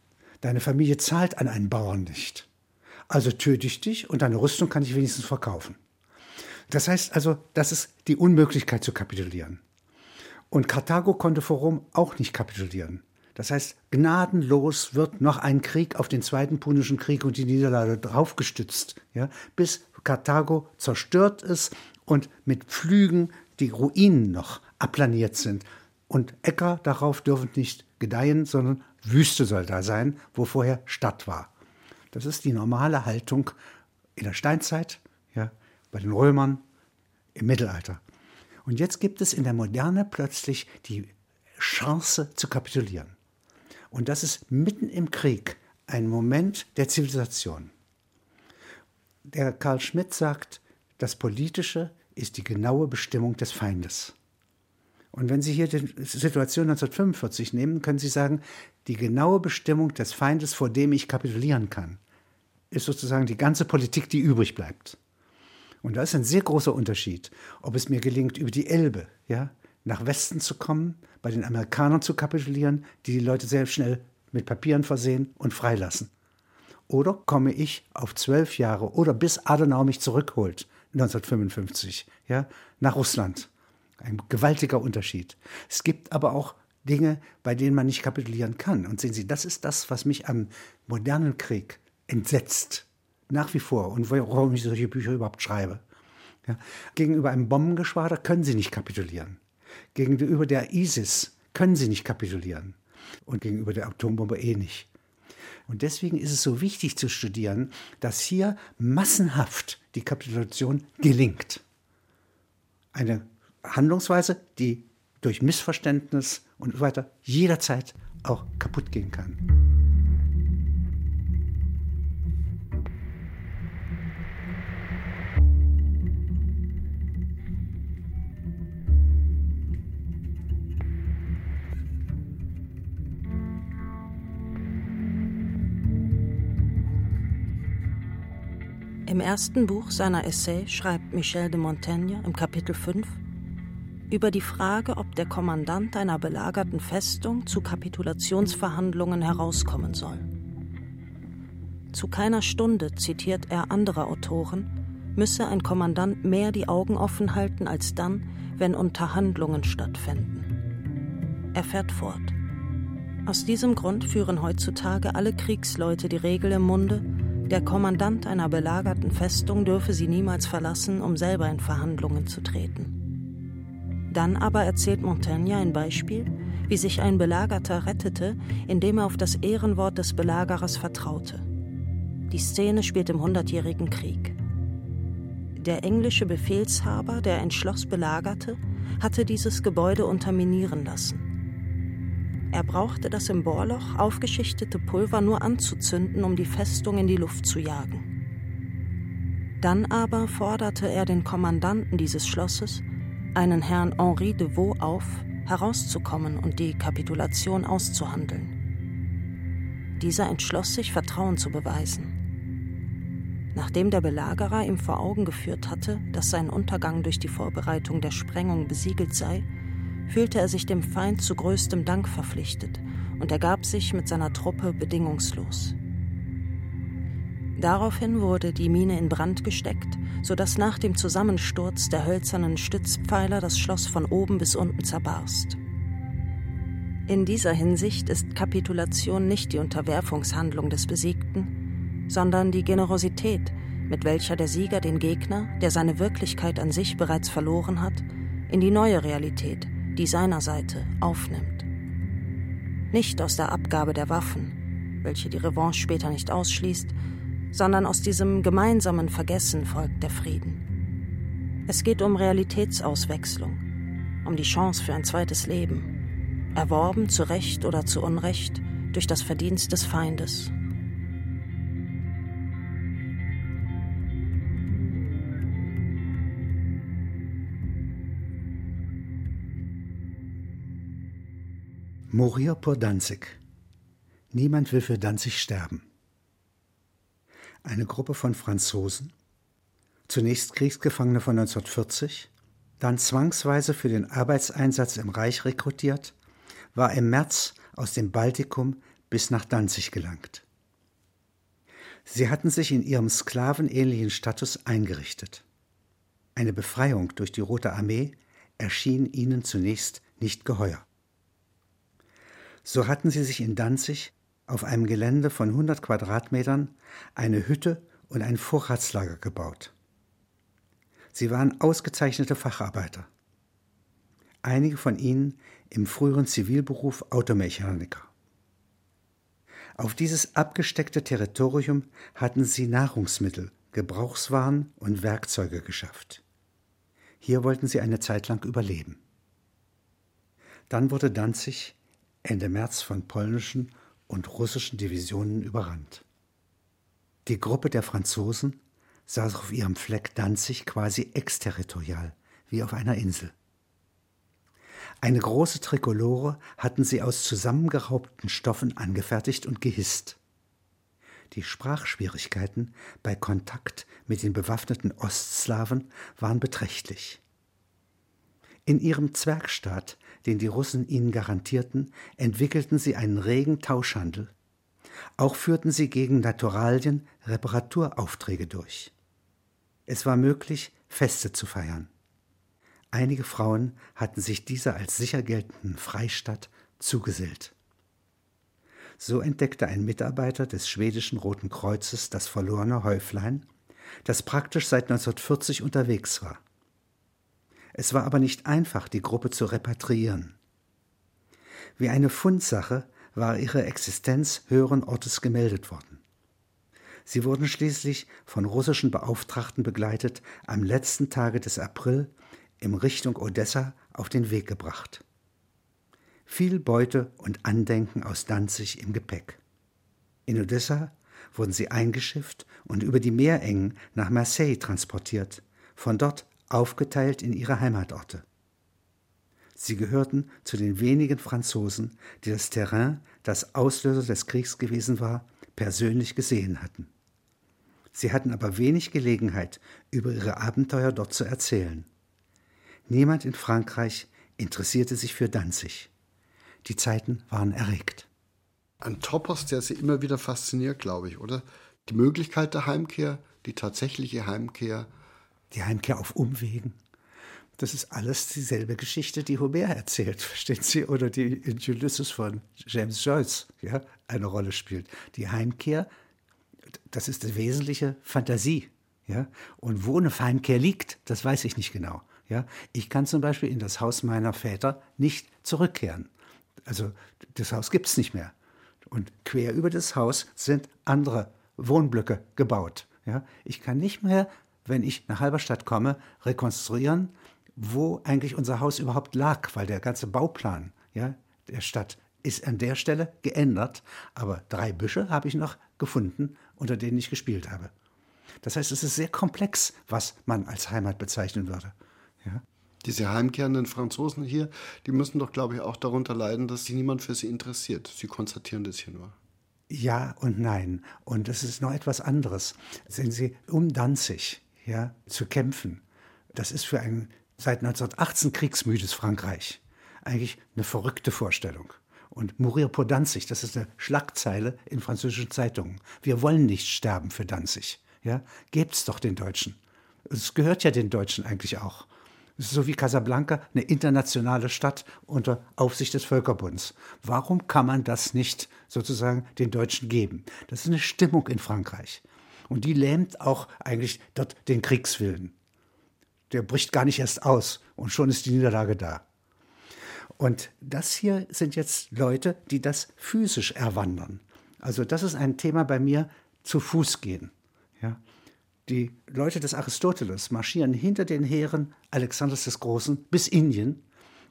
Deine Familie zahlt an einen Bauern nicht. Also töte ich dich und deine Rüstung kann ich wenigstens verkaufen. Das heißt also, das ist die Unmöglichkeit zu kapitulieren. Und Karthago konnte vor Rom auch nicht kapitulieren. Das heißt, gnadenlos wird noch ein Krieg auf den Zweiten Punischen Krieg und die Niederlage draufgestützt, ja, bis Karthago zerstört ist und mit Pflügen die Ruinen noch aplaniert sind. Und Äcker darauf dürfen nicht gedeihen, sondern Wüste soll da sein, wo vorher Stadt war. Das ist die normale Haltung in der Steinzeit, bei den Römern im Mittelalter. Und jetzt gibt es in der Moderne plötzlich die Chance zu kapitulieren. Und das ist mitten im Krieg ein Moment der Zivilisation. Der Karl Schmidt sagt, das Politische ist die genaue Bestimmung des Feindes. Und wenn Sie hier die Situation 1945 nehmen, können Sie sagen, die genaue Bestimmung des Feindes, vor dem ich kapitulieren kann, ist sozusagen die ganze Politik, die übrig bleibt. Und da ist ein sehr großer Unterschied, ob es mir gelingt, über die Elbe ja, nach Westen zu kommen, bei den Amerikanern zu kapitulieren, die die Leute sehr schnell mit Papieren versehen und freilassen. Oder komme ich auf zwölf Jahre oder bis Adenauer mich zurückholt, 1955, ja, nach Russland. Ein gewaltiger Unterschied. Es gibt aber auch Dinge, bei denen man nicht kapitulieren kann. Und sehen Sie, das ist das, was mich am modernen Krieg entsetzt. Nach wie vor und warum ich solche Bücher überhaupt schreibe. Ja. Gegenüber einem Bombengeschwader können sie nicht kapitulieren. Gegenüber der ISIS können sie nicht kapitulieren. Und gegenüber der Atombombe eh nicht. Und deswegen ist es so wichtig zu studieren, dass hier massenhaft die Kapitulation gelingt. Eine Handlungsweise, die durch Missverständnis und so weiter jederzeit auch kaputt gehen kann. Im ersten Buch seiner Essay schreibt Michel de Montaigne im Kapitel 5 über die Frage, ob der Kommandant einer belagerten Festung zu Kapitulationsverhandlungen herauskommen soll. Zu keiner Stunde, zitiert er andere Autoren, müsse ein Kommandant mehr die Augen offen halten als dann, wenn Unterhandlungen stattfinden. Er fährt fort. Aus diesem Grund führen heutzutage alle Kriegsleute die Regel im Munde, der Kommandant einer belagerten Festung dürfe sie niemals verlassen, um selber in Verhandlungen zu treten. Dann aber erzählt Montaigne ein Beispiel, wie sich ein Belagerter rettete, indem er auf das Ehrenwort des Belagerers vertraute. Die Szene spielt im Hundertjährigen Krieg. Der englische Befehlshaber, der ein Schloss belagerte, hatte dieses Gebäude unterminieren lassen. Er brauchte das im Bohrloch aufgeschichtete Pulver nur anzuzünden, um die Festung in die Luft zu jagen. Dann aber forderte er den Kommandanten dieses Schlosses, einen Herrn Henri de Vaux, auf, herauszukommen und die Kapitulation auszuhandeln. Dieser entschloss sich, Vertrauen zu beweisen. Nachdem der Belagerer ihm vor Augen geführt hatte, dass sein Untergang durch die Vorbereitung der Sprengung besiegelt sei, fühlte er sich dem Feind zu größtem Dank verpflichtet und ergab sich mit seiner Truppe bedingungslos. Daraufhin wurde die Mine in Brand gesteckt, sodass nach dem Zusammensturz der hölzernen Stützpfeiler das Schloss von oben bis unten zerbarst. In dieser Hinsicht ist Kapitulation nicht die Unterwerfungshandlung des Besiegten, sondern die Generosität, mit welcher der Sieger den Gegner, der seine Wirklichkeit an sich bereits verloren hat, in die neue Realität, die seiner Seite aufnimmt. Nicht aus der Abgabe der Waffen, welche die Revanche später nicht ausschließt, sondern aus diesem gemeinsamen Vergessen folgt der Frieden. Es geht um Realitätsauswechslung, um die Chance für ein zweites Leben, erworben zu Recht oder zu Unrecht durch das Verdienst des Feindes. Mourir pour Danzig. Niemand will für Danzig sterben. Eine Gruppe von Franzosen, zunächst Kriegsgefangene von 1940, dann zwangsweise für den Arbeitseinsatz im Reich rekrutiert, war im März aus dem Baltikum bis nach Danzig gelangt. Sie hatten sich in ihrem sklavenähnlichen Status eingerichtet. Eine Befreiung durch die Rote Armee erschien ihnen zunächst nicht geheuer. So hatten sie sich in Danzig auf einem Gelände von 100 Quadratmetern eine Hütte und ein Vorratslager gebaut. Sie waren ausgezeichnete Facharbeiter. Einige von ihnen im früheren Zivilberuf Automechaniker. Auf dieses abgesteckte Territorium hatten sie Nahrungsmittel, Gebrauchswaren und Werkzeuge geschafft. Hier wollten sie eine Zeit lang überleben. Dann wurde Danzig Ende März von polnischen und russischen Divisionen überrannt. Die Gruppe der Franzosen saß auf ihrem Fleck Danzig quasi exterritorial, wie auf einer Insel. Eine große Trikolore hatten sie aus zusammengeraubten Stoffen angefertigt und gehisst. Die Sprachschwierigkeiten bei Kontakt mit den bewaffneten Ostslawen waren beträchtlich. In ihrem Zwergstaat den die Russen ihnen garantierten, entwickelten sie einen regen Tauschhandel. Auch führten sie gegen Naturalien Reparaturaufträge durch. Es war möglich, Feste zu feiern. Einige Frauen hatten sich dieser als sicher geltenden Freistadt zugesellt. So entdeckte ein Mitarbeiter des schwedischen Roten Kreuzes das verlorene Häuflein, das praktisch seit 1940 unterwegs war. Es war aber nicht einfach, die Gruppe zu repatriieren. Wie eine Fundsache war ihre Existenz höheren Ortes gemeldet worden. Sie wurden schließlich von russischen Beauftragten begleitet am letzten Tage des April in Richtung Odessa auf den Weg gebracht. Viel Beute und Andenken aus Danzig im Gepäck. In Odessa wurden sie eingeschifft und über die Meerengen nach Marseille transportiert, von dort aufgeteilt in ihre Heimatorte. Sie gehörten zu den wenigen Franzosen, die das Terrain, das Auslöser des Kriegs gewesen war, persönlich gesehen hatten. Sie hatten aber wenig Gelegenheit, über ihre Abenteuer dort zu erzählen. Niemand in Frankreich interessierte sich für Danzig. Die Zeiten waren erregt. Ein Topos, der Sie immer wieder fasziniert, glaube ich, oder? Die Möglichkeit der Heimkehr, die tatsächliche Heimkehr. Die Heimkehr auf Umwegen. Das ist alles dieselbe Geschichte, die Homer erzählt, verstehen Sie? Oder die in Ulysses von James Joyce ja, eine Rolle spielt. Die Heimkehr, das ist die wesentliche Fantasie. Ja? Und wo eine Heimkehr liegt, das weiß ich nicht genau. Ja? Ich kann zum Beispiel in das Haus meiner Väter nicht zurückkehren. Also das Haus gibt es nicht mehr. Und quer über das Haus sind andere Wohnblöcke gebaut. Ja? Ich kann nicht mehr, wenn ich nach Halberstadt komme, rekonstruieren, wo eigentlich unser Haus überhaupt lag, weil der ganze Bauplan ja, der Stadt ist an der Stelle geändert, aber drei Büsche habe ich noch gefunden, unter denen ich gespielt habe. Das heißt, es ist sehr komplex, was man als Heimat bezeichnen würde. Ja? Diese heimkehrenden Franzosen hier, die müssen doch, glaube ich, auch darunter leiden, dass sich niemand für sie interessiert. Sie konstatieren das hier nur. Ja und nein. Und es ist noch etwas anderes. Sehen Sie, um Danzig ja, zu kämpfen, das ist für ein seit 1918 kriegsmüdes Frankreich eigentlich eine verrückte Vorstellung. Und Mourir pour Danzig, das ist eine Schlagzeile in französischen Zeitungen. Wir wollen nicht sterben für Danzig. Ja, gebt's doch den Deutschen. Es gehört ja den Deutschen eigentlich auch. Es so wie Casablanca, eine internationale Stadt unter Aufsicht des Völkerbunds. Warum kann man das nicht sozusagen den Deutschen geben? Das ist eine Stimmung in Frankreich. Und die lähmt auch eigentlich dort den Kriegswillen. Der bricht gar nicht erst aus und schon ist die Niederlage da. Und das hier sind jetzt Leute, die das physisch erwandern. Also das ist ein Thema bei mir, zu Fuß gehen. Ja? Die Leute des Aristoteles marschieren hinter den Heeren Alexanders des Großen bis Indien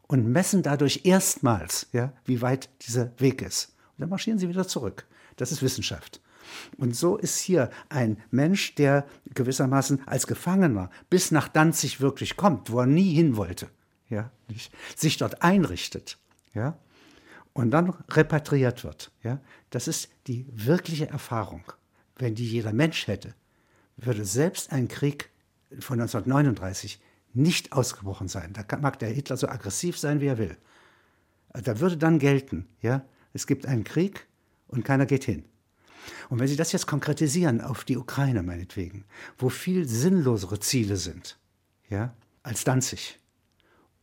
und messen dadurch erstmals, ja, wie weit dieser Weg ist. Und dann marschieren sie wieder zurück. Das ist Wissenschaft. Und so ist hier ein Mensch, der gewissermaßen als Gefangener bis nach Danzig wirklich kommt, wo er nie hin wollte, ja, nicht, sich dort einrichtet, ja, und dann repatriiert wird, ja. Das ist die wirkliche Erfahrung. Wenn die jeder Mensch hätte, würde selbst ein Krieg von 1939 nicht ausgebrochen sein. Da mag der Hitler so aggressiv sein, wie er will. Da würde dann gelten, ja, es gibt einen Krieg und keiner geht hin. Und wenn Sie das jetzt konkretisieren auf die Ukraine meinetwegen, wo viel sinnlosere Ziele sind, ja, als Danzig.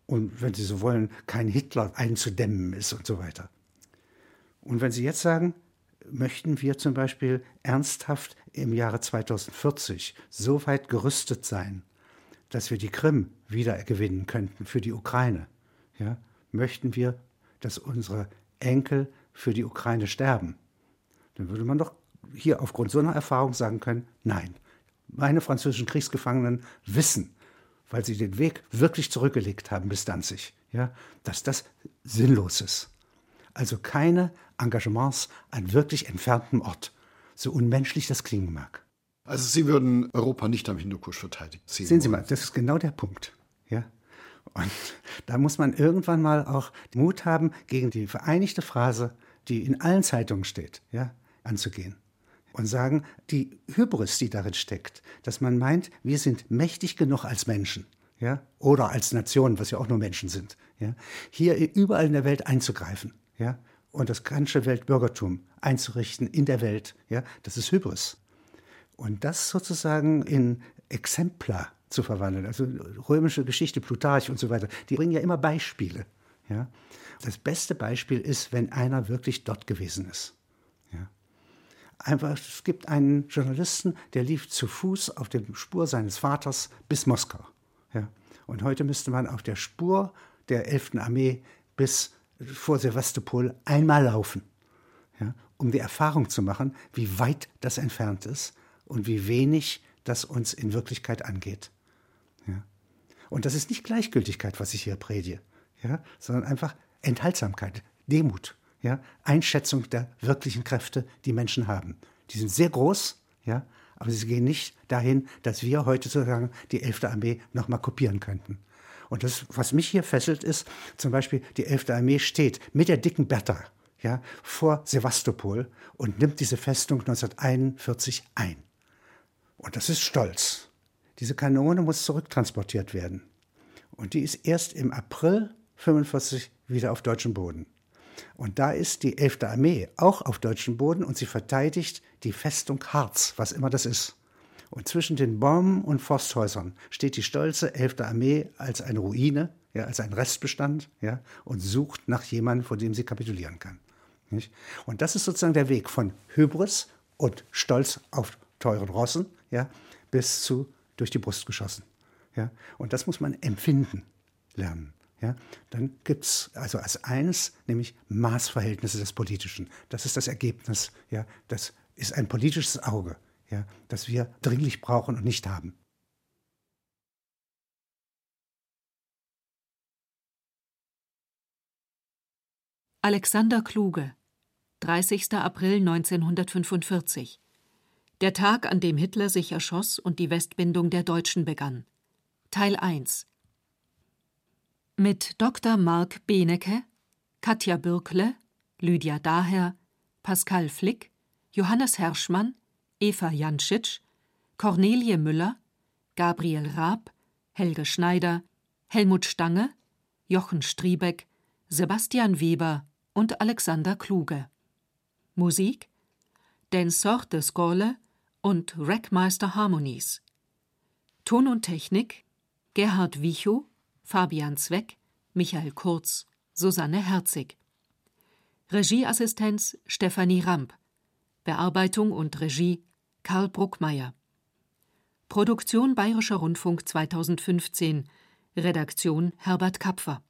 Und wenn Sie so wollen, kein Hitler einzudämmen ist und so weiter. Und wenn Sie jetzt sagen, möchten wir zum Beispiel ernsthaft im Jahre 2040 so weit gerüstet sein, dass wir die Krim wiedergewinnen könnten für die Ukraine, ja, möchten wir, dass unsere Enkel für die Ukraine sterben, dann würde man doch hier aufgrund so einer Erfahrung sagen können, nein, meine französischen Kriegsgefangenen wissen, weil sie den Weg wirklich zurückgelegt haben bis Danzig, ja, dass das sinnlos ist. Also keine Engagements an wirklich entferntem Ort, so unmenschlich das klingen mag. Also Sie würden Europa nicht am Hindukusch verteidigen. Sie Sehen Sie mal, das ist genau der Punkt. Ja? Und da muss man irgendwann mal auch Mut haben, gegen die vereinigte Phrase, die in allen Zeitungen steht, ja, anzugehen. Und sagen, die Hybris, die darin steckt, dass man meint, wir sind mächtig genug als Menschen, ja, oder als Nation, was ja auch nur Menschen sind, ja, hier überall in der Welt einzugreifen, ja, und das ganze Weltbürgertum einzurichten in der Welt, ja, das ist Hybris. Und das sozusagen in Exemplar zu verwandeln, also römische Geschichte, Plutarch und so weiter, die bringen ja immer Beispiele. Ja? Das beste Beispiel ist, wenn einer wirklich dort gewesen ist. Einfach, es gibt einen Journalisten, der lief zu Fuß auf der Spur seines Vaters bis Moskau. Ja. Und heute müsste man auf der Spur der 11. Armee bis vor Sevastopol einmal laufen, ja, um die Erfahrung zu machen, wie weit das entfernt ist und wie wenig das uns in Wirklichkeit angeht. Ja. Und das ist nicht Gleichgültigkeit, was ich hier predige, ja, sondern einfach Enthaltsamkeit, Demut, ja, Einschätzung der wirklichen Kräfte, die Menschen haben. Die sind sehr groß, ja, aber sie gehen nicht dahin, dass wir heute sozusagen die 11. Armee nochmal kopieren könnten. Und das, was mich hier fesselt, ist zum Beispiel, die 11. Armee steht mit der dicken Bertha ja, vor Sevastopol und nimmt diese Festung 1941 ein. Und das ist stolz. Diese Kanone muss zurücktransportiert werden. Und die ist erst im April 1945 wieder auf deutschem Boden. Und da ist die 11. Armee auch auf deutschem Boden und sie verteidigt die Festung Harz, was immer das ist. Und zwischen den Bomben und Forsthäusern steht die stolze 11. Armee als eine Ruine, ja, als ein Restbestand ja, und sucht nach jemandem, vor dem sie kapitulieren kann. Nicht? Und das ist sozusagen der Weg von Hybris und Stolz auf teuren Rossen ja, bis zu durch die Brust geschossen. Ja? Und das muss man empfinden lernen. Ja, dann gibt es also als eines, nämlich Maßverhältnisse des Politischen. Das ist das Ergebnis. Ja, das ist ein politisches Auge ja, das wir dringlich brauchen und nicht haben. Alexander Kluge, 30. April 1945. Der Tag, an dem Hitler sich erschoss und die Westbindung der Deutschen begann. Teil 1 Mit Dr. Mark Benecke, Katja Bürkle, Lydia Daher, Pascal Flick, Johannes Herschmann, Eva Janschitsch, Cornelie Müller, Gabriel Raab, Helge Schneider, Helmut Stange, Jochen Striebeck, Sebastian Weber und Alexander Kluge. Musik Danseur de Scorle und Rackmeister Harmonies. Ton und Technik Gerhard Wichow, Fabian Zweck, Michael Kurz, Susanne Herzig. Regieassistenz Stefanie Ramp. Bearbeitung und Regie Karl Bruckmeier. Produktion Bayerischer Rundfunk 2015. Redaktion Herbert Kapfer